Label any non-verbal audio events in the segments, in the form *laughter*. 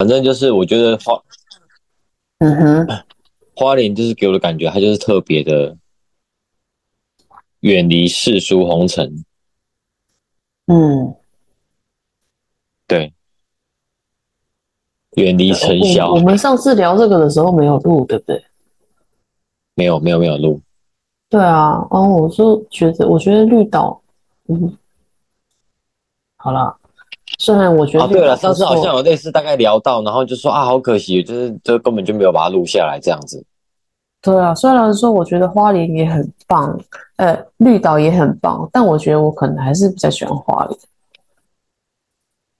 反正就是我觉得花嗯哼，花莲就是给我的感觉，它就是特别的远离世俗红尘，嗯，对，远离尘嚣。我我。们上次聊这个的时候没有录，对不对？没有没有没有录，对啊，然后我就觉得，我觉得绿岛，嗯，好啦，虽然我觉得啊，对了，上次好像有类似大概聊到，然后就说啊，好可惜，就是这根本就没有把它录下来这样子。对啊，虽然说我觉得花莲也很棒，呃，绿岛也很棒，但我觉得我可能还是比较喜欢花莲，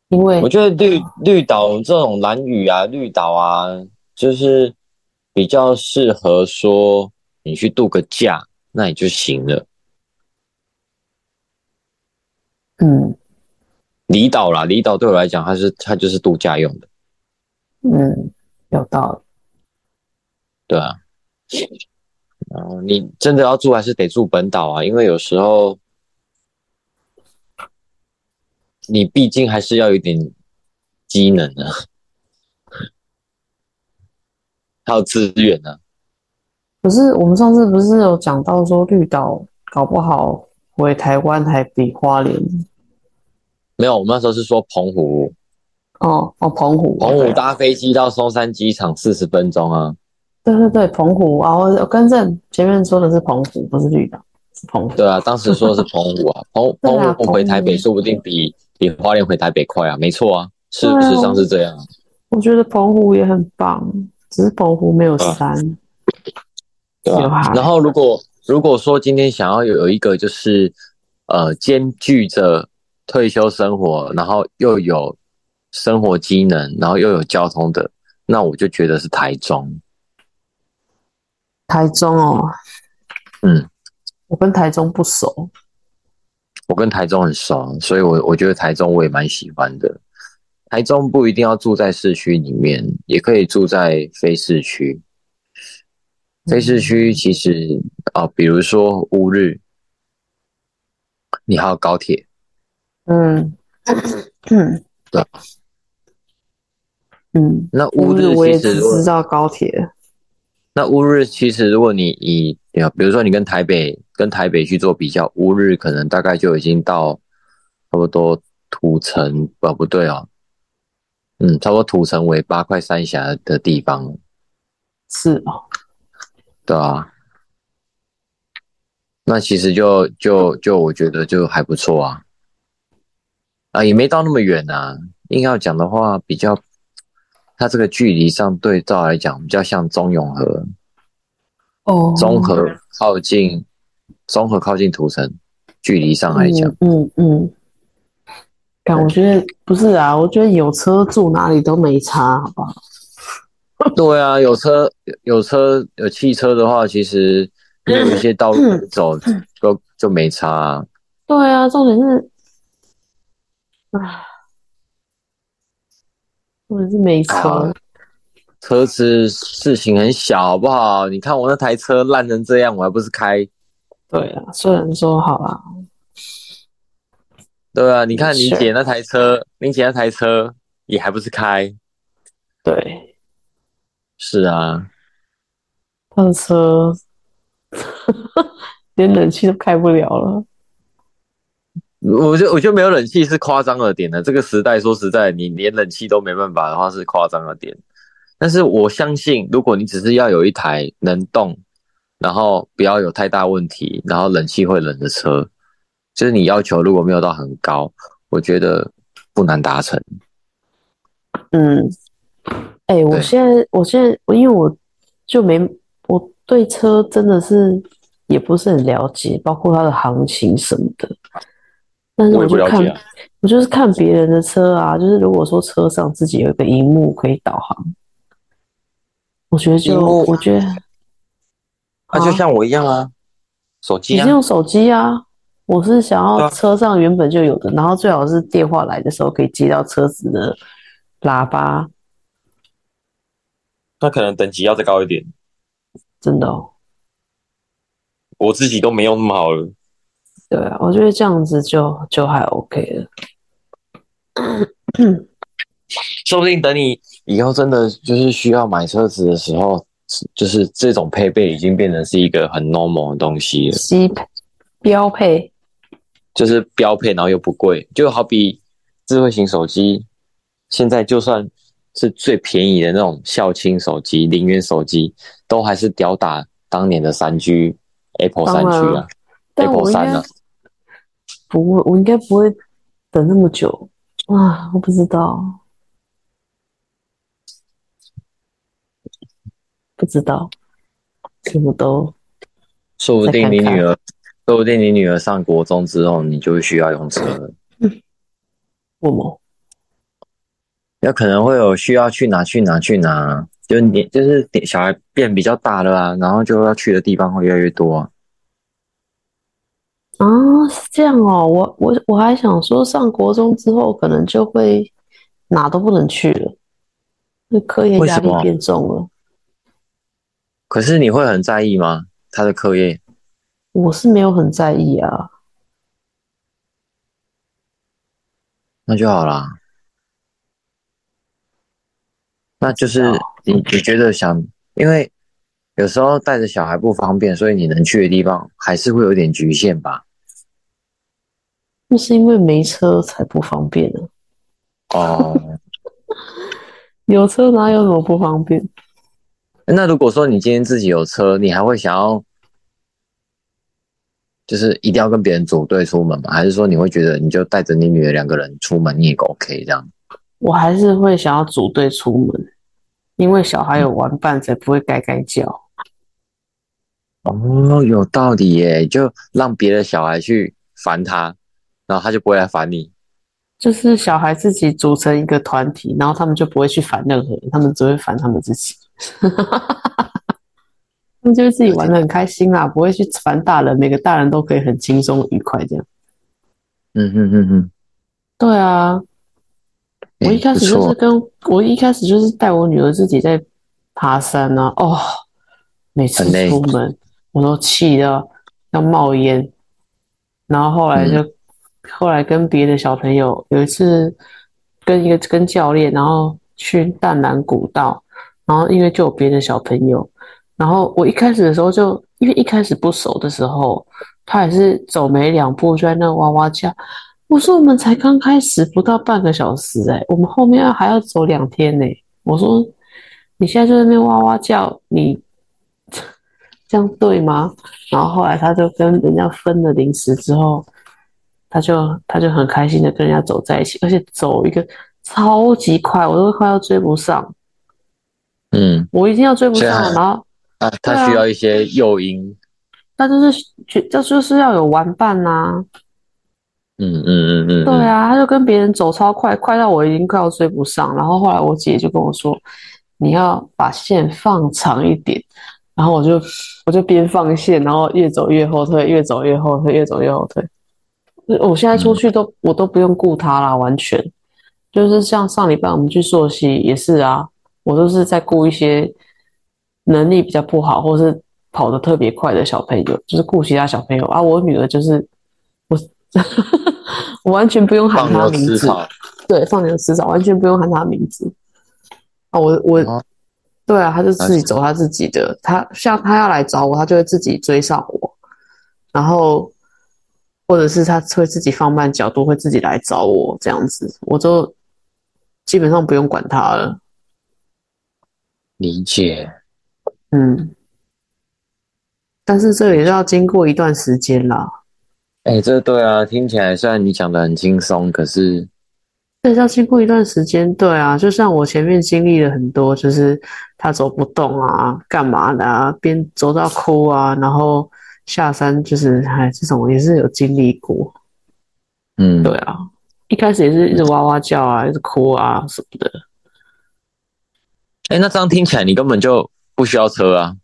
因为我觉得绿绿岛这种蓝雨啊、绿岛啊，就是比较适合说你去度个假，那也就行了。嗯离岛啦，离岛对我来讲，它是它就是度假用的，嗯有道理，对啊。然后你真的要住，还是得住本岛啊，因为有时候你毕竟还是要有一点机能啊，还有资源啊。可是我们上次不是有讲到说绿岛搞不好回台湾还比花莲没有，我们那时候是说澎湖，哦哦澎湖澎湖搭飞机到松山机场四十分钟啊。对对对澎湖啊，我我更正前面说的是澎湖，不是绿岛，是澎湖。对啊，当时说的是澎湖啊，澎 *laughs* 澎湖回台北说不定比比花莲回台北快啊，没错啊，事对啊实上是这样啊。我觉得澎湖也很棒，只是澎湖没有山。对有海？吧然后如果如果说今天想要有有一个就是呃兼具着退休生活，然后又有生活机能，然后又有交通的，那我就觉得是台中。台中哦，嗯，我跟台中不熟。我跟台中很熟，所以我我觉得台中我也蛮喜欢的。台中不一定要住在市区里面，也可以住在非市区。非市区其实啊、呃比如说乌日，你还有高铁，嗯。嗯。对嗯，那乌乌日日我也只其实如果知道高铁。那乌日其实，如果你以啊，比如说你跟台北跟台北去做比较，乌日可能大概就已经到差不多土城，哦不对哦，嗯，差不多土城为八块三峡的地方了，是哦，对啊。那其实就就就我觉得就还不错啊，啊也没到那么远啊。硬要讲的话，比较它这个距离上对照来讲，比较像中永和，哦，中和靠近，中和靠近土城，距离上来讲，嗯嗯嗯。但我觉得不是啊，我觉得有车住哪里都没差，好不好？对啊，有车有有车有汽车的话，其实你有一些道路走 *coughs* 就就没差啊。对啊，重点是，唉，我是没车啊。车子事情很小，好不好？你看我那台车烂成这样，我还不是开？对啊，虽然说好啦，对啊，你看你姐那台车，你姐那台车也还不是开？对，是啊，他的车 *laughs* 连冷气都开不了了。我觉得我觉得没有冷气是夸张了点的。这个时代说实在，你连冷气都没办法的话是夸张了点。但是我相信，如果你只是要有一台能动，然后不要有太大问题，然后冷气会冷的车，就是你要求如果没有到很高，我觉得不难达成。嗯，哎、我现在，我现在，我因为我就没，我对车真的是也不是很了解，包括它的行情什么的。但是我就看，我就是看别人的车啊，就是如果说车上自己有一个荧幕可以导航，我觉得就，我觉得，那、就像我一样啊，手机啊你是，用手机啊，我是想要车上原本就有的，然后最好是电话来的时候可以接到车子的喇叭，那可能等级要再高一点。真的哦。我自己都没有那么好了。对啊，我觉得这样子就就还 OK 了。*coughs* 说不定等你以后真的就是需要买车子的时候，就是这种配备已经变成是一个很 normal 的东西了，基标配，就是标配，然后又不贵，就好比智慧型手机，现在就算是最便宜的那种校青手机、零元手机，都还是吊打当年的三 G Apple 三 G 啊，Apple 三啊，不会，我应该不会等那么久啊，我不知道。不知道，什么都。说不定你女儿，说不定你女儿上国中之后，你就会需要用车了。*laughs* 为什么？有可能会有需要去哪去哪去哪，就是你就是小孩变比较大了啊，然后就要去的地方会越来越多啊。啊，是这样哦，我我我还想说，上国中之后可能就会哪都不能去了，那课业压力变重了。可是你会很在意吗？他的课业？我是没有很在意啊。那就好啦。那就是你你觉得想，因为有时候带着小孩不方便，所以你能去的地方还是会有点局限吧？那是因为没车才不方便呢。哦。*laughs* 有车哪有什么不方便？那如果说你今天自己有车，你还会想要，就是一定要跟别人组队出门吗？还是说你会觉得你就带着你女儿两个人出门你也 OK 这样？我还是会想要组队出门，因为小孩有玩伴才不会该该叫。哦，有道理耶，就让别的小孩去烦他，然后他就不会来烦你。就是小孩自己组成一个团体，然后他们就不会去烦任何人，他们只会烦他们自己。*laughs* 他们就是自己玩的很开心啦，不会去烦大人，每个大人都可以很轻松愉快这样。嗯嗯嗯嗯，对啊，我一开始就是跟我一开始就是带我女儿自己在爬山啊，哦，每次出门我都气到要冒烟，然后后来就后来跟别的小朋友有一次跟一个跟教练，然后去淡蓝古道。然后因为就有别的小朋友，然后我一开始的时候就因为一开始不熟的时候，他也是走没两步就在那哇哇叫。我说我们才刚开始不到半个小时哎，我们后面还要走两天呢。我说你现在就在那哇哇叫，你这样对吗？然后后来他就跟人家分了零食之后，他就他就很开心的跟人家走在一起，而且走一个超级快，我都快要追不上。嗯，我一定要追不上，然后啊他需要一些诱因，他就是就就就是要有玩伴呐。嗯嗯嗯嗯，对啊，他就跟别人走超快，快到我已经快要追不上。然后后来我姐就跟我说：“你要把线放长一点。”然后我就我就边放线，然后越走越后退，越走越后退，越走越后退。我现在出去都我都不用顾他啦，完全就是像上礼拜我们去溯溪也是啊。我都是在顾一些能力比较不好，或是跑得特别快的小朋友，就是顾其他小朋友啊。我女儿就是我，*laughs* 我完全不用喊她名字，对，放牛吃草，完全不用喊她名字啊。我我，对啊，他就自己走他自己的。他像他要来找我，他就会自己追上我，然后或者是他会自己放慢角度，会自己来找我这样子，我就基本上不用管他了。理解，嗯，但是这也是要经过一段时间啦。哎，这对啊，听起来虽然你讲的很轻松，可是这要经过一段时间。对啊，就像我前面经历了很多，就是他走不动啊，干嘛的啊，边走到哭啊，然后下山就是哎，这种也是有经历过。嗯，对啊，一开始也是一直哇哇叫啊，一直哭啊什么的。哎，那这样听起来你根本就不需要车啊？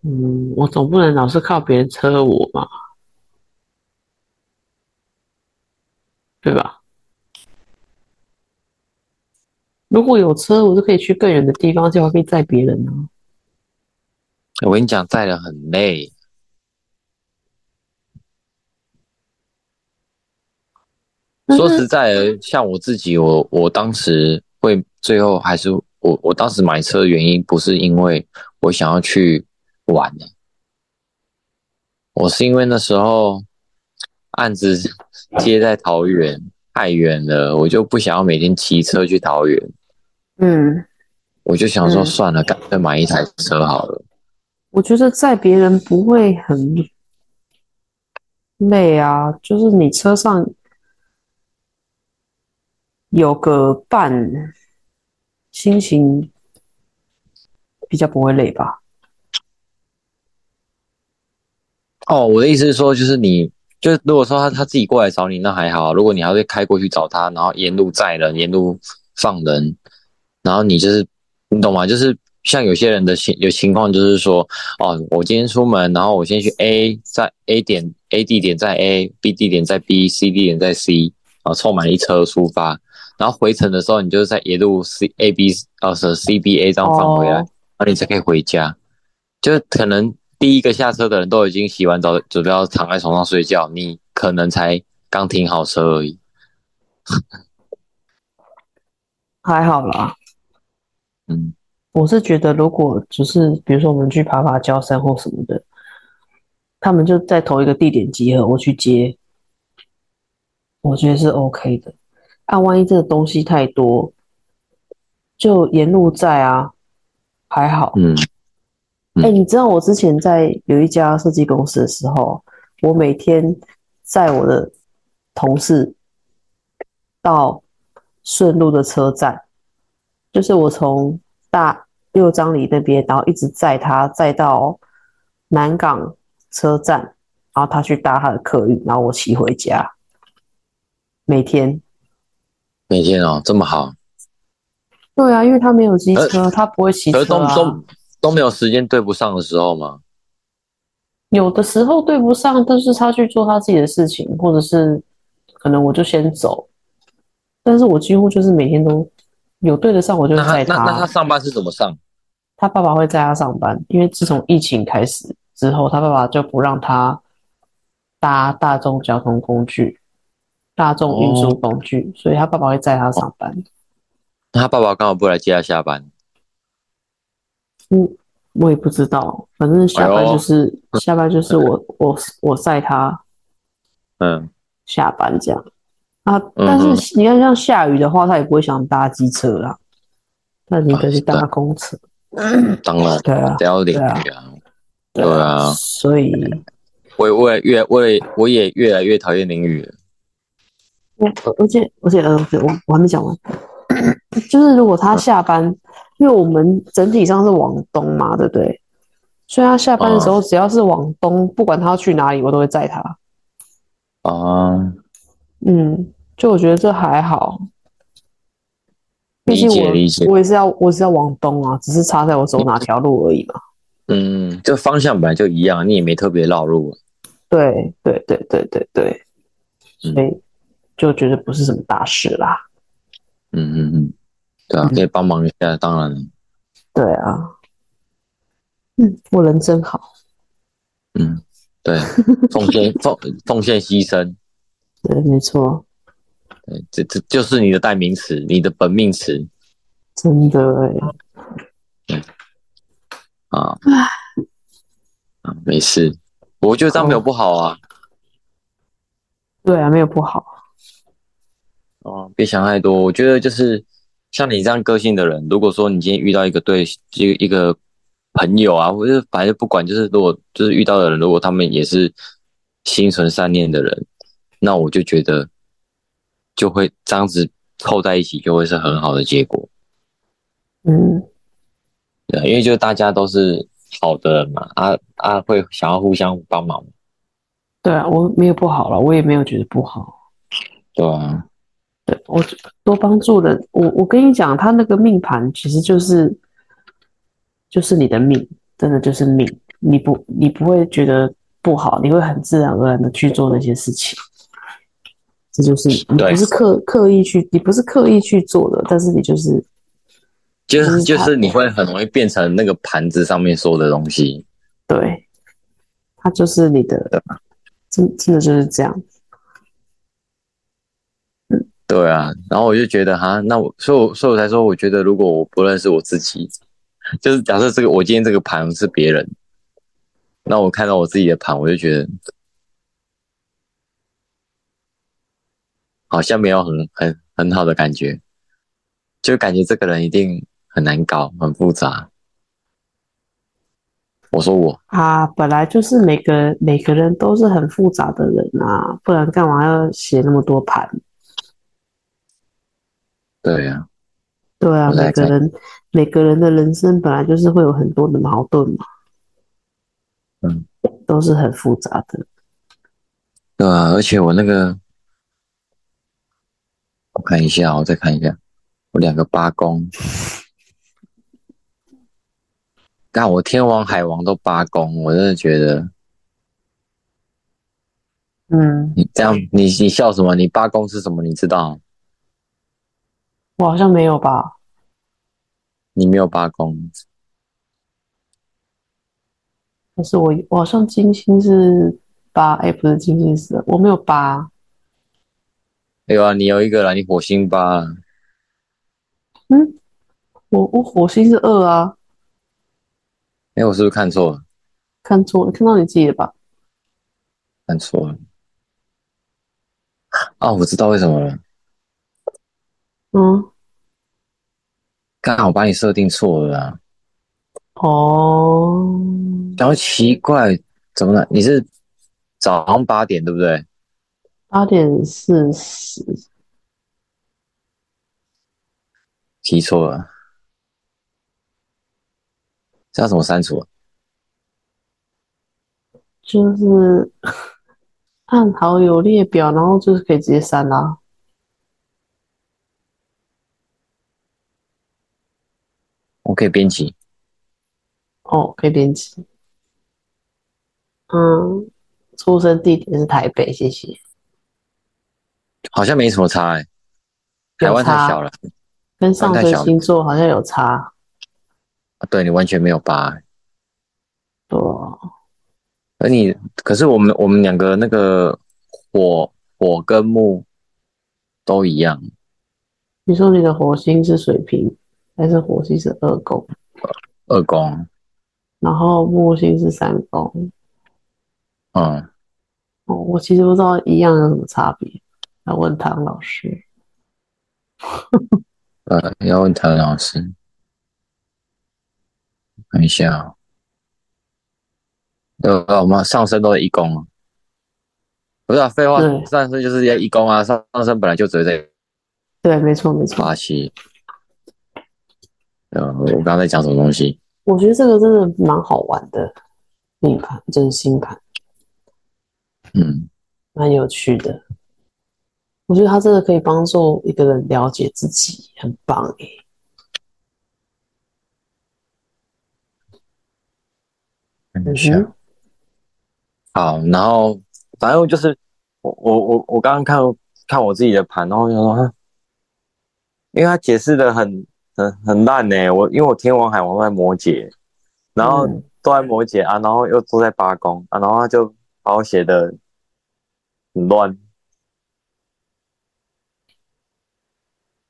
嗯，我总不能老是靠别人车我嘛，对吧？如果有车，我就可以去更远的地方，就可以载别人呢。我跟你讲，载的很累。说实在的，像我自己，我我当时会最后还是我我当时买车的原因，不是因为我想要去玩的，我是因为那时候案子接在桃园太远了，我就不想要每天骑车去桃园。嗯，我就想说算了，干脆买一台车好了。我觉得载别人不会很累啊，就是你车上。有个伴，心情比较不会累吧？哦，我的意思是说，就是你，就是如果说他他自己过来找你，那还好；如果你还会开过去找他，然后沿路载人、沿路放人，然后你就是你懂吗？就是像有些人的情有情况，就是说，哦，我今天出门，然后我先去 A 在 A 点 A 地点在 A，B 地点在 B，C 地点在 C，啊，凑满一车出发。然后回程的时候，你就是在一路 C A B 呃是 C B A 这样返回来，然后你才可以回家。就是可能第一个下车的人都已经洗完澡，准备要躺在床上睡觉，你可能才刚停好车而已。*laughs* 还好啦，嗯，我是觉得如果只是比如说我们去爬爬礁山或什么的，他们就在同一个地点集合，我去接，我觉得是 OK 的。啊万一这个东西太多，就沿路在啊，还好。嗯，哎，你知道我之前在有一家设计公司的时候，我每天载我的同事到顺路的车站，就是我从大六张里那边，然后一直载他载到南港车站，然后他去搭他的客运，然后我骑回家，每天。每天哦，这么好？对啊，因为他没有机车，他不会骑车啊。都都都没有时间对不上的时候吗？有的时候对不上，但是他去做他自己的事情，或者是可能我就先走。但是我几乎就是每天都有对得上，我就载他。那那他上班是怎么上？他爸爸会载他上班，因为自从疫情开始之后，他爸爸就不让他搭大众交通工具。大众运输工具，所以他爸爸会载他上班。那他爸爸刚好不来接他下班？嗯，我也不知道，反正下班就是下班就是我我我载他，嗯，下班这样啊。但是你看像下雨的话，他也不会想搭机车啦，那你可以搭公车。*coughs* 当然，对啊，都要淋雨啊，对啊，所以我我也越我也我也越来越讨厌淋雨了。而且而且呃，我我还没讲完，*coughs* 就是如果他下班，因为我们整体上是往东嘛，对不对？所以他下班的时候，只要是往东，不管他要去哪里，我都会载他。啊，嗯，就我觉得这还好，毕竟我我也是要我是要往东啊，只是差在我走哪条路而已嘛。嗯，这方向本来就一样，你也没特别绕路。对对对对对对，所以。就觉得不是什么大事啦。嗯嗯嗯，对啊，可以帮忙一下，当然。对啊。嗯，我人真好。嗯，对，奉献奉奉献牺牲。对，没错。对，这这就是你的代名词，你的本命词。真的哎。啊。啊，没事，我觉得这样没有不好啊。对啊，没有不好。哦，别想太多。我觉得就是像你这样个性的人，如果说你今天遇到一个对一个一个朋友啊，或者反正不管，就是如果就是遇到的人，如果他们也是心存善念的人，那我就觉得就会这样子凑在一起，就会是很好的结果。嗯，对，因为就大家都是好的人嘛，啊啊，会想要互相帮忙。对啊，我没有不好了，我也没有觉得不好。对啊。对我多帮助人，我我跟你讲，他那个命盘其实就是就是你的命，真的就是命。你不你不会觉得不好，你会很自然而然的去做那些事情。这就是你不是刻刻意去，你不是刻意去做的，但是你就是就是就是你会很容易变成那个盘子上面说的东西。对，它就是你的，真真的就是这样。对啊，然后我就觉得哈，那我所以我所以我才说，我觉得如果我不认识我自己，就是假设这个我今天这个盘是别人，那我看到我自己的盘，我就觉得好像没有很很很好的感觉，就感觉这个人一定很难搞，很复杂。我说我啊，本来就是每个每个人都是很复杂的人啊，不然干嘛要写那么多盘？对呀，对啊，每个人每个人的人生本来就是会有很多的矛盾嘛，嗯，都是很复杂的。对啊，而且我那个，我看一下，我再看一下，我两个八宫，但我天王海王都八宫，我真的觉得，嗯，你这样，你你笑什么？你八宫是什么？你知道？我好像没有吧？你没有八宫，但是我我好像金星是八，哎，不是金星是，我没有八。有啊，你有一个啦，你火星八。嗯，我我火星是二啊。哎，我是不是看错了？看错了，看到你自己的吧？看错了。啊，我知道为什么了。嗯。刚好把你设定错了啦！哦，然后奇怪，怎么了？你是早上八点对不对？八点四十，记错了，这要怎么删除？就是按好友列表，然后就是可以直接删啦。我可以编辑，哦，可以编辑。嗯，出生地点是台北，谢谢。好像没什么差哎，台湾太小了，跟上升星座好像有差。对你完全没有八，对。而你，可是我们我们两个那个火火跟木都一样。你说你的火星是水瓶？还是火星是二宫，二宫，然后木星是三宫。嗯，哦，我其实不知道一样有什么差别，要问唐老师。*laughs* 呃，要问唐老师，看一下。呃，我们上升都是一宫啊，不是啊，废话，上升就是要一宫啊，上上升本来就只在。对，没错，没错。巴西。呃，我刚刚在讲什么东西？我觉得这个真的蛮好玩的，命盘，真心盘，嗯，蛮有趣的。我觉得他真的可以帮助一个人了解自己，很棒诶。嗯哼。好，然后反正就是我我我我刚刚看看我自己的盘，然后就说，因为他解释的很。很很烂呢，我因为我天王海王在摩羯，然后都在摩羯啊，然后又坐在八宫啊，然后他就把我写的很乱，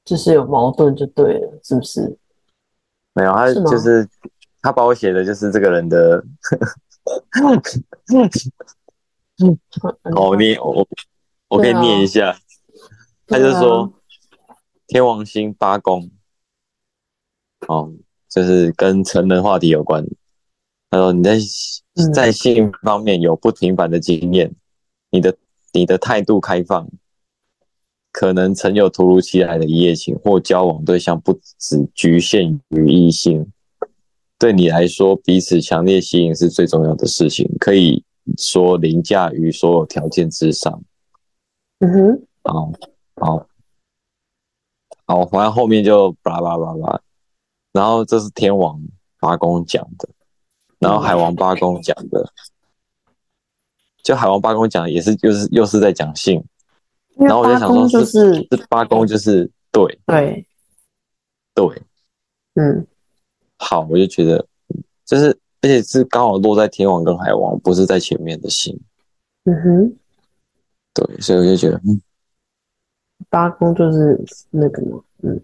就是有矛盾就对了，是不是？没有，他就是他把我写的就是这个人的，*laughs* 哦，你我我可以念一下，他就说天王星八宫。哦，就是跟成人话题有关。他说你在在性方面有不平凡的经验，你的你的态度开放，可能曾有突如其来的一夜情或交往对象不只局限于异性。对你来说，彼此强烈吸引是最重要的事情，可以说凌驾于所有条件之上。嗯哼，好，好，好，反正后面就巴拉巴拉巴拉。然后这是天王八公讲的，然后海王八公讲的，就海王八公讲也是，又是又是在讲性。然后我就想说，就是是八宫就是对对对，嗯，好，我就觉得就是而且是刚好落在天王跟海王，不是在前面的星。嗯哼，对，所以我就觉得嗯八宫就是那个嘛，嗯，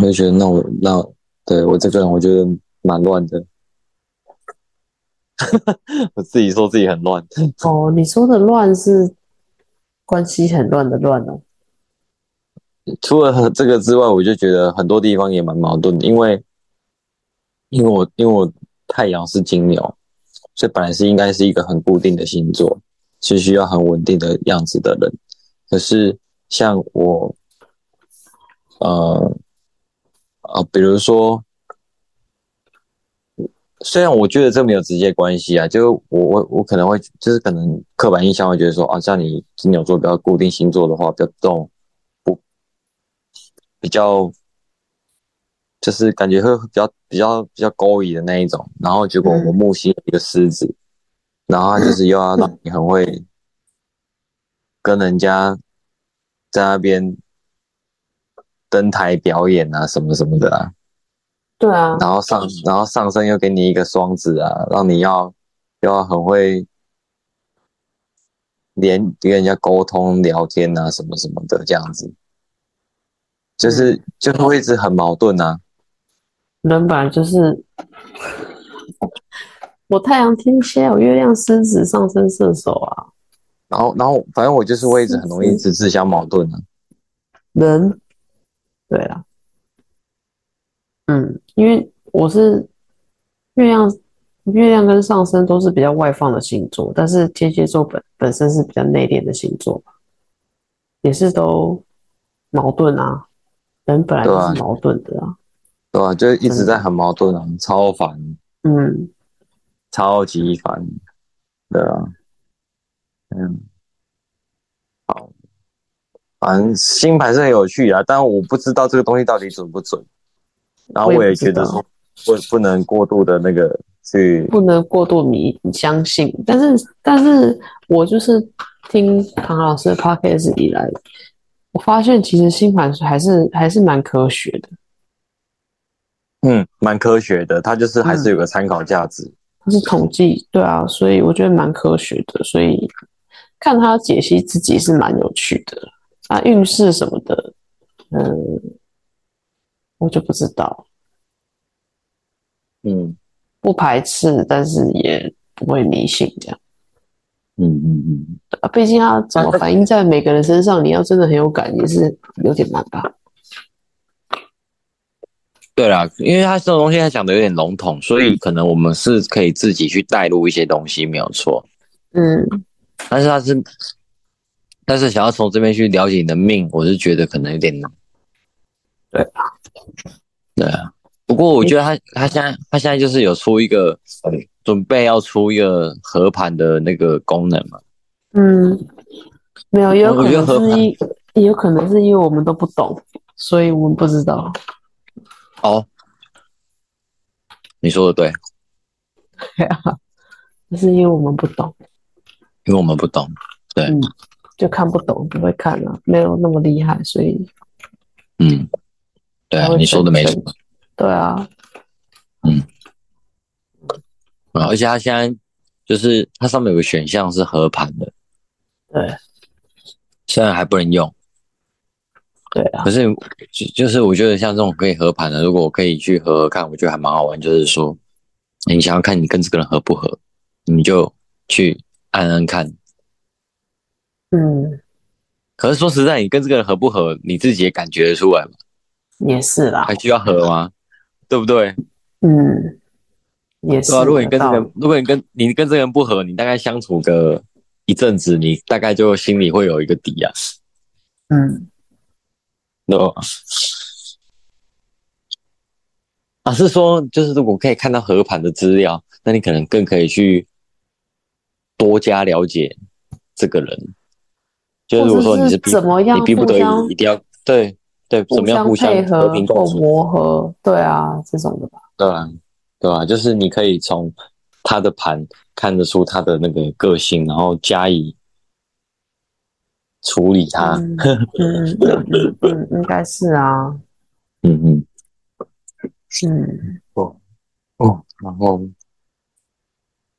我就觉得那我那对我这个人我觉得蛮乱的，*laughs* 我自己说自己很乱。*laughs* 哦，你说的乱是关系很乱的乱哦。除了这个之外，我就觉得很多地方也蛮矛盾的，因为因为我因为我太阳是金牛，所以本来是应该是一个很固定的星座，是需要很稳定的样子的人。可是像我，呃，啊，比如说，虽然我觉得这没有直接关系啊，就我我我可能会就是可能刻板印象会觉得说啊，像你金牛座比较固定星座的话，比较重。比较就是感觉会比较比较比较勾引的那一种，然后结果我木星一个狮子，然后就是又要让你很会跟人家在那边登台表演啊什么什么的啊，对啊，然后上然后上身又给你一个双子啊，让你要要很会连跟人家沟通聊天啊什么什么的这样子。就是就会一直很矛盾啊。人本来就是，我太阳天蝎，我月亮狮子，上升射手啊。然后，然后，反正我就是会一直很容易自自相矛盾啊。人，对啊，嗯，因为我是月亮，月亮跟上升都是比较外放的星座，但是天蝎座本本身是比较内敛的星座也是都矛盾啊。人本来就是矛盾的啊，对啊？就一直在很矛盾啊，超烦，嗯，超级烦，对啊，嗯，好，反正星盘是很有趣啊，但我不知道这个东西到底准不准，然后我也觉得说不不能过度的那个去，不能过度迷相信，但是但是我就是听唐老师的 podcast 以来。我发现其实星盘还是还是蛮科学的，嗯，蛮科学的，它就是还是有个参考价值。它是统计，对啊，所以我觉得蛮科学的，所以看他解析自己是蛮有趣的。啊，运势什么的，嗯，我就不知道。嗯，不排斥，但是也不会迷信这样。嗯嗯嗯，啊，毕竟它怎么反映在每个人身上，你要真的很有感，也是有点难吧？对啦，因为他这种东西他讲的有点笼统，所以可能我们是可以自己去带入一些东西，没有错。嗯，但是他是，但是想要从这边去了解你的命，我是觉得可能有点难。对啊，对啊。不过我觉得他他现在他现在就是有出一个。准备要出一个合盘的那个功能嘛？嗯，没有，也有可能是因，也有可能是因为我们都不懂，所以我们不知道。哦，你说的对。对啊，是因为我们不懂。因为我们不懂，对，就看不懂，不会看了，没有那么厉害，所以。嗯，对啊，你说的没错。对啊。嗯。啊！而且它现在就是它上面有个选项是合盘的，对，现在还不能用，对啊。可是就就是我觉得像这种可以合盘的，如果我可以去合合看，我觉得还蛮好玩。就是说，你想要看你跟这个人合不合，你就去按按看。嗯。可是说实在，你跟这个人合不合，你自己也感觉得出来吗？也是啦。还需要和吗？对不对？嗯。也是啊，如果你跟这个，如果你跟你跟这个人不合，你大概相处个一阵子，你大概就心里会有一个底啊。嗯，，no 啊，是说，就是如果可以看到和盘的资料，那你可能更可以去多加了解这个人。就是如果说你是怎么样，你逼不得已一定要对对，怎么样互相配合和平共处磨合，对啊，这种的吧。对啊。对啊？就是你可以从他的盘看得出他的那个个性，然后加以处理他。*laughs* 嗯嗯嗯，应该是啊。嗯嗯嗯。哦哦，然后，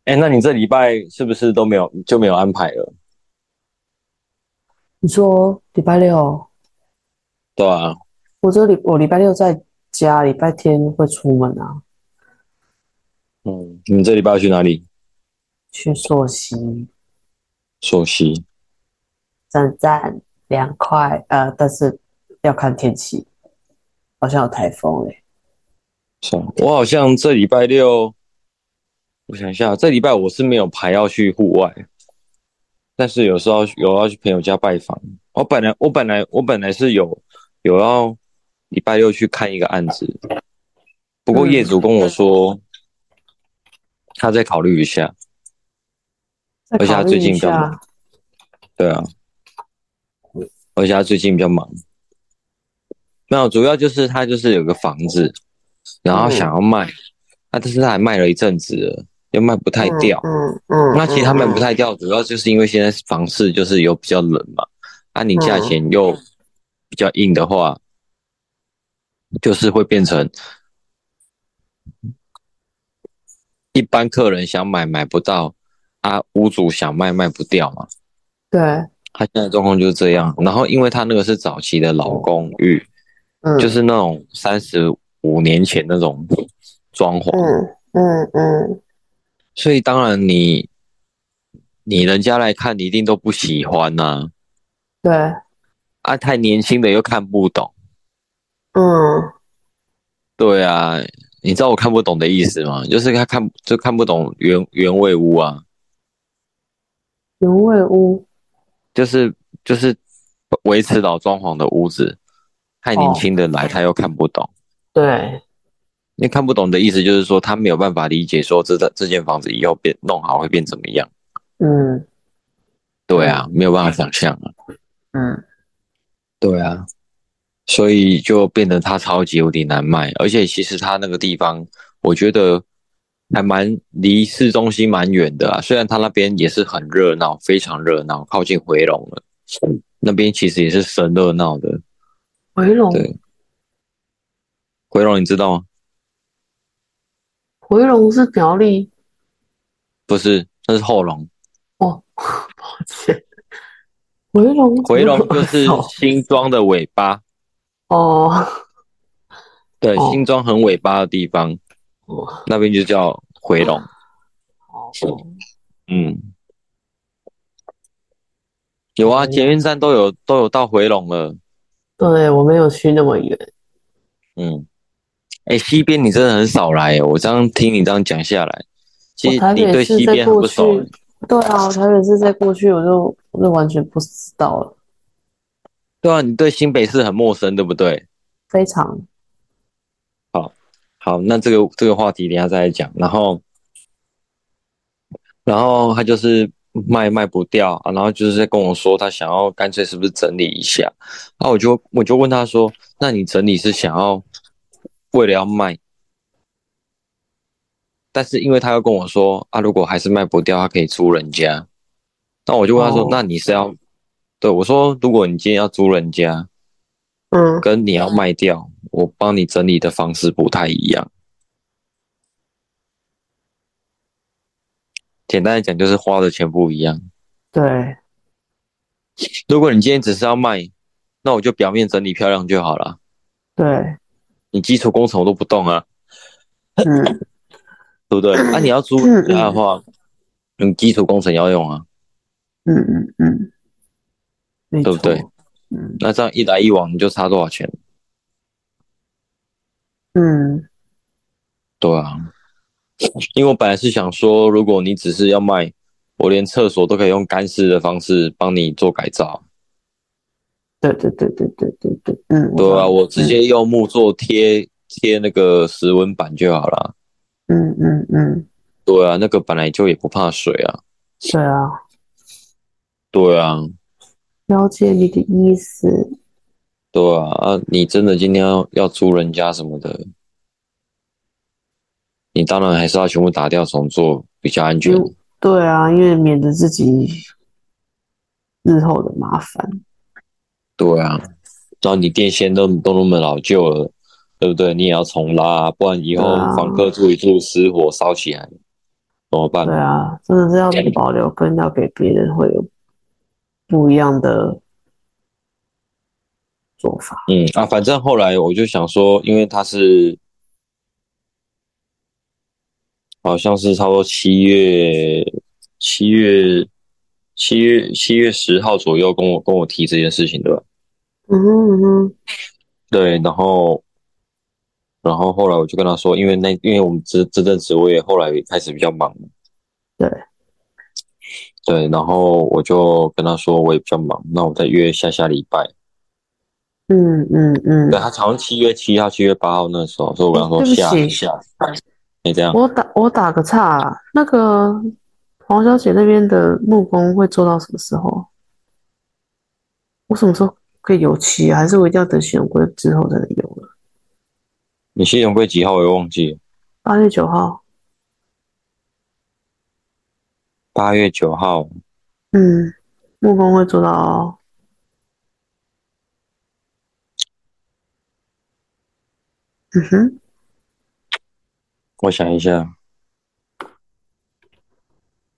哎，那你这礼拜是不是都没有就没有安排了？你说礼拜六？对啊，我这礼我礼拜六在家，礼拜天会出门啊。嗯，你们这礼拜要去哪里？去朔溪。朔溪。赞赞，凉快。呃，但是要看天气，好像有台风诶。是啊，我好像这礼拜六，我想一下，这礼拜我是没有排要去户外，但是有时候有要去朋友家拜访。我本来我本来我本来是有有要礼拜六去看一个案子，不过业主跟我说，他再考虑一下，而且他最近比较忙。对啊，而且他最近比较忙。没有，主要就是他就是有个房子。然后想要卖，那但是他还卖了一阵子了，又卖不太掉。嗯嗯。那其实他卖不太掉，主要就是因为现在房市就是有比较冷嘛，那你价钱又比较硬的话，就是会变成一般客人想买买不到，啊，屋主想卖卖不掉嘛。对。他现在状况就是这样。然后因为他那个是早期的老公寓，嗯，就是那种三十。五年前那种装潢，嗯嗯嗯，所以当然你你人家来看，你一定都不喜欢呐。对，啊，太年轻的又看不懂。嗯，对啊，你知道我看不懂的意思吗？就是他看就看不懂原原味屋啊。原味屋，就是就是维持老装潢的屋子，太年轻的来他又看不懂。对，你看不懂的意思就是说他没有办法理解说这这间房子以后变弄好会变怎么样。嗯，对啊，没有办法想象啊。嗯，对啊，所以就变得它超级有点难卖，而且其实它那个地方我觉得还蛮离市中心蛮远的啊。虽然它那边也是很热闹，非常热闹，靠近回龙了，那边其实也是神热闹的。回龙对。回龙，你知道吗？回龙是苗栗，不是，那是后龙。哦，*laughs* 抱歉。回龙，回龙就是新庄的尾巴。哦，对，新庄很尾巴的地方，哦那边就叫回龙。哦，嗯，有啊，捷运站都有都有到回龙了。对，我没有去那么远。嗯。哎，西边你真的很少来，我这样听你这样讲下来，其实你对西边很不熟。对啊，台北市在过去，我就我就完全不知道了。对啊，你对新北市很陌生，对不对？非常。好，好，那这个这个话题等下再来讲。然后，然后他就是卖卖不掉啊，然后就是在跟我说，他想要干脆是不是整理一下？然后我就我就问他说，那你整理是想要？为了要卖，但是因为他要跟我说啊，如果还是卖不掉，他可以租人家。那我就问他说：“那你是要？”对我说：“如果你今天要租人家，嗯，跟你要卖掉，我帮你整理的方式不太一样。简单来讲，就是花的钱不一样。对，如果你今天只是要卖，那我就表面整理漂亮就好了。对。你基础工程我都不动啊，嗯，*laughs* 对不对？那你要租人 *laughs* 家的话，你基础工程要用啊，嗯嗯嗯，对不对？嗯，那这样一来一往，你就差多少钱？嗯，对啊，因为我本来是想说，如果你只是要卖，我连厕所都可以用干式的方式帮你做改造。对对对对对对对，嗯，对啊，我直接用木做贴贴那个石纹板就好了。嗯嗯嗯，对啊，那个本来就也不怕水啊。是啊，对啊，了解你的意思。对啊，啊，你真的今天要要租人家什么的，你当然还是要全部打掉重做比较安全。对啊，因为免得自己日后的麻烦。对啊，然后你电线都都那么老旧了，对不对？你也要重拉，不然以后房客住一住失火烧起来怎么办？对啊，真的是要保留跟要给别人会有不一样的做法。嗯啊，反正后来我就想说，因为他是好像是差不多七月七月七月七月十号左右跟我跟我提这件事情的吧。嗯哼嗯哼，对，然后然后后来我就跟他说，因为那因为我们这这阵子我也后来开始比较忙，对对，然后我就跟他说我也比较忙，那我再约下下礼拜。嗯嗯嗯对，他好像七月七号、七月八号那时候，所以我跟他说下起下，你这样我打我打个岔，那个黄小姐那边的木工会做到什么时候？我什么时候可以油漆啊？还是我一定要等系统柜之后才能油了？你系统柜几号我又忘记了，八月九号，八月九号，嗯，木工会做到嗯哼，我想一下，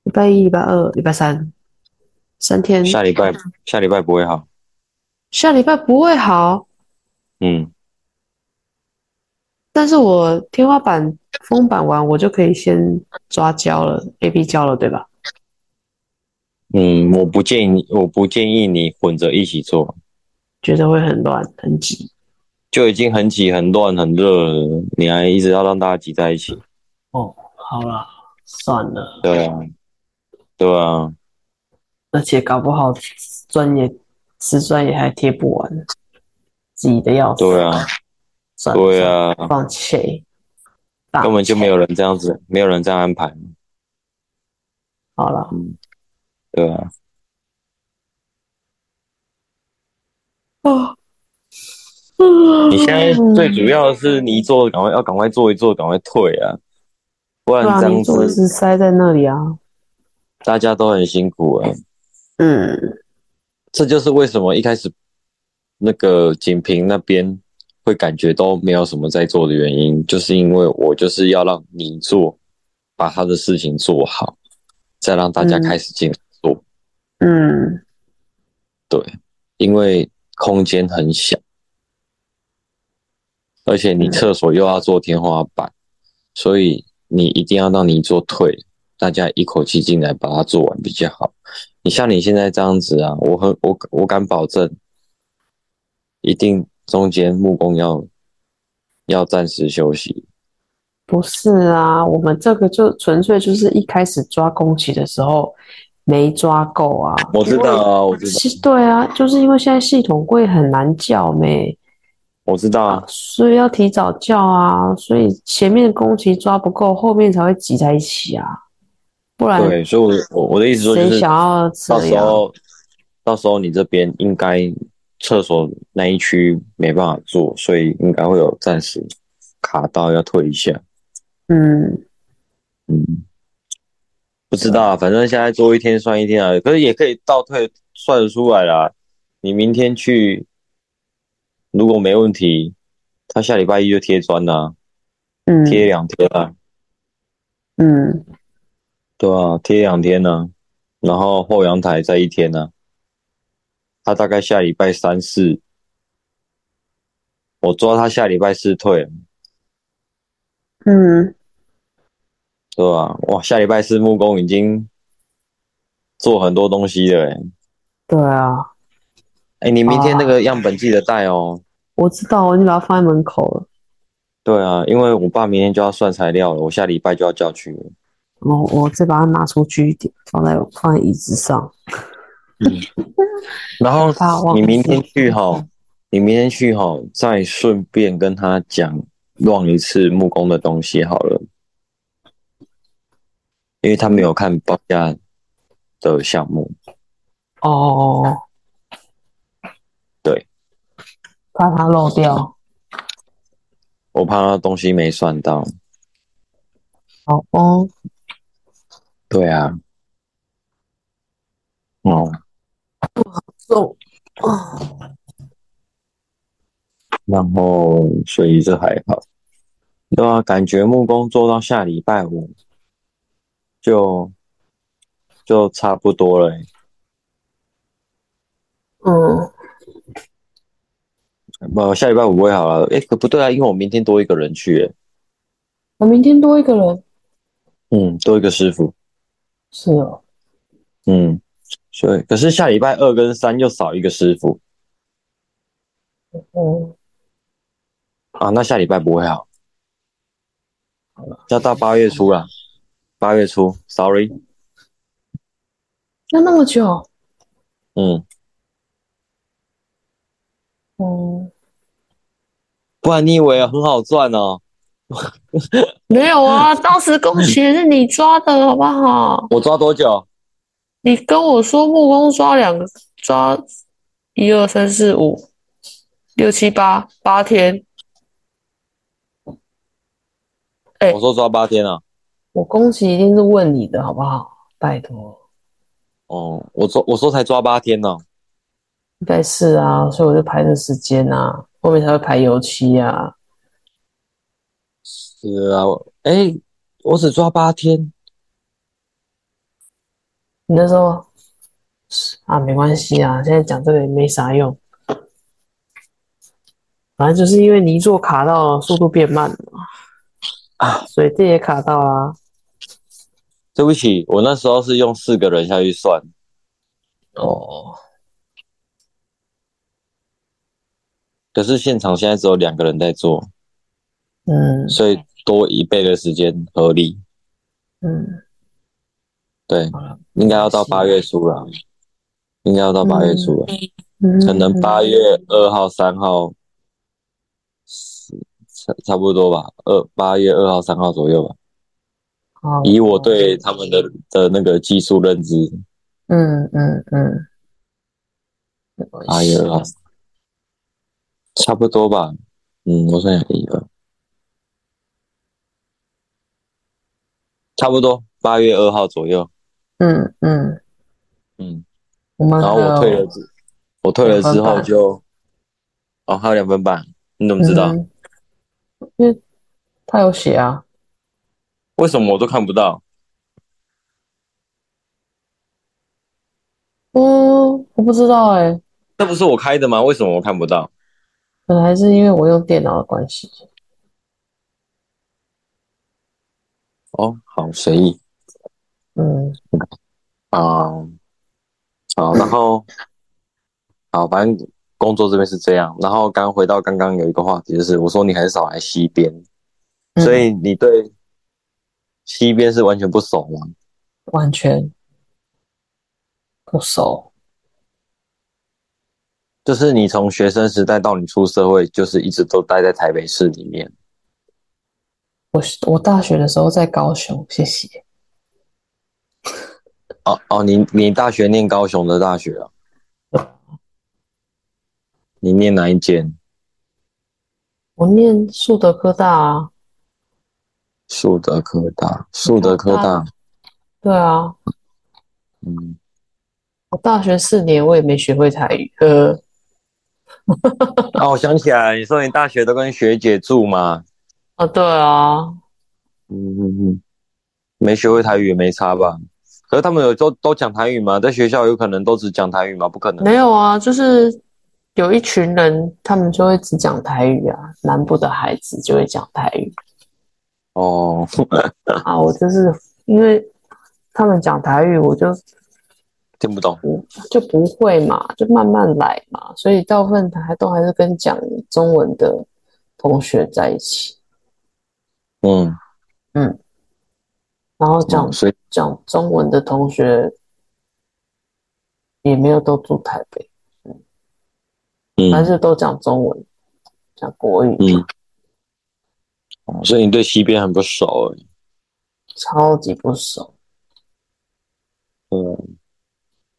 礼拜一、礼拜二、礼拜三，三天。下礼拜下礼拜不会好，下礼拜不会好，嗯，但是我天花板封板完，我就可以先抓胶了，A B 胶了，对吧？嗯，我不建议你，我不建议你混着一起做，觉得会很乱很挤。就已经很挤、很乱、很热了，你还一直要让大家挤在一起，哦，好了，算了。对啊，对啊，而且搞不好砖也瓷砖也还贴不完，挤的要死。对啊，算了，对啊，放弃。根本就没有人这样子，没有人这样安排，好了，对啊，哦，你现在最主要的是泥做，赶快要赶快做一做，赶快退啊，不然这样子直塞在那里啊。大家都很辛苦啊。嗯，这就是为什么一开始那个锦屏那边会感觉都没有什么在做的原因，就是因为我就是要让你做，把他的事情做好，再让大家嗯开始进来做。嗯，对，因为空间很小，而且你嗯厕所又要做天花板，所以你一定要让你做退，大家一口气进来把它做完比较好。你像你现在这样子啊，我很我我敢保证，一定中间木工要要暂时休息。不是啊，我们这个就纯粹就是一开始抓工期的时候没抓够啊。我知道啊，我知道，系对啊，就是因为现在系统柜很难叫没，我知道啊，所以要提早叫啊，所以前面的工期抓不够，后面才会挤在一起啊，不然对，所以我我我的意思说就是谁想要到？时候，到时候你这边应该厕所那一区没办法做，所以应该会有暂时卡到要退一下。嗯，嗯，不知道啊，反正现在做一天算一天啊，可是也可以倒退算得出来啦。你明天去，如果没问题，他下礼拜一就贴砖啦，嗯。贴两天啊，嗯。对啊，贴两天呢、然后后阳台再一天呢、他大概下礼拜三四，我抓他下礼拜四退，嗯，对啊？哇，下礼拜四木工已经做很多东西了，哎，对啊，哎，你明天那个样本记得带哦。*laughs* 我知道，我已经把它放在门口了。对啊，因为我爸明天就要算材料了，我下礼拜就要叫去了。我我再把它拿出去一点，放在放在椅子上。*laughs* 然后你明天去哈，你明天去哈，再顺便跟他讲忘一次木工的东西好了，因为他没有看报价的项目。哦，对，怕他漏掉。我怕他东西没算到。好哦，对啊，哦，好重啊，然后所以这还好，对啊，感觉木工做到下礼拜五就就差不多了欸、嗯，不，下礼拜五不会好了。哎，可不对啊，因为我明天多一个人去。我明天多一个人。嗯，多一个师傅。是哦。嗯，所以可是下礼拜二跟三又少一个师傅。哦。啊，那下礼拜不会好。要到八月初了。八月初，Sorry。要那么久？嗯。哦。不然你以为很好赚哦？没有啊，*laughs* 当时工钱是你抓的好不好？我抓多久？你跟我说木工抓两个，抓一二三四五六七八八天。哎，我说抓八天啊。我工期一定是问你的好不好？拜托。哦，我说我说才抓八天呢。应该是啊，所以我就排的时间啊，后面才会排油漆啊。是啊，哎，我只抓八天。你那时候啊，没关系啊，现在讲这个也没啥用。反正就是因为泥做卡到速度变慢了啊，所以这也卡到啦。对不起，我那时候是用四个人下去算。哦。可是现场现在只有两个人在做。嗯。所以。多一倍的时间合理，嗯，对，应该要到八月初了，应该要到八月初了，嗯可能八月二号、三号，差差不多吧，二八月二号、三号左右吧。以我对他们的的那个技术认知，嗯嗯嗯，差不多吧，嗯，我算一个。差不多八月二号左右。嗯嗯嗯，然后我退了之，我退了之后就，哦，还有两分半，你怎么知道？因为他有写啊。为什么我都看不到？嗯，我不知道哎。那不是我开的吗？为什么我看不到？可能还是因为我用电脑的关系。哦，好随意，嗯，啊，好，然后，好，反正工作这边是这样。然后刚回到刚刚有一个话题，就是我说你很少来西边，所以你对西边是完全不熟吗？完全不熟，就是你从学生时代到你出社会，就是一直都待在台北市里面。我我大学的时候在高雄，谢谢。哦哦，你你大学念高雄的大学啊？*laughs* 你念哪一间？我念树德科大啊。树德科大，树德科大。对啊。嗯。我大学四年，我也没学会台语。呃。*laughs* 哦，我想起来，你说你大学都跟学姐住吗？啊，对啊，嗯嗯嗯，没学会台语也没差吧？可是他们有都都讲台语吗？在学校有可能都只讲台语吗？不可能。没有啊，就是有一群人，他们就会只讲台语啊。南部的孩子就会讲台语。哦，啊，我就是因为他们讲台语，我就听不懂，就不会嘛，就慢慢来嘛。所以大部分还都还是跟讲中文的同学在一起。嗯嗯，然后讲讲中文的同学也没有都住台北，嗯，还是都讲中文，讲国语，嗯，哦，所以你对西边很不熟，超级不熟，嗯，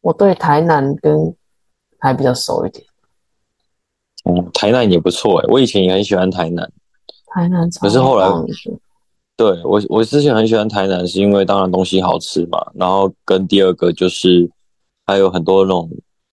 我对台南跟还比较熟一点，哦，台南也不错哎，我以前也很喜欢台南。台南，可是后来，对我我之前很喜欢台南，是因为当然东西好吃嘛，然后跟第二个就是还有很多那种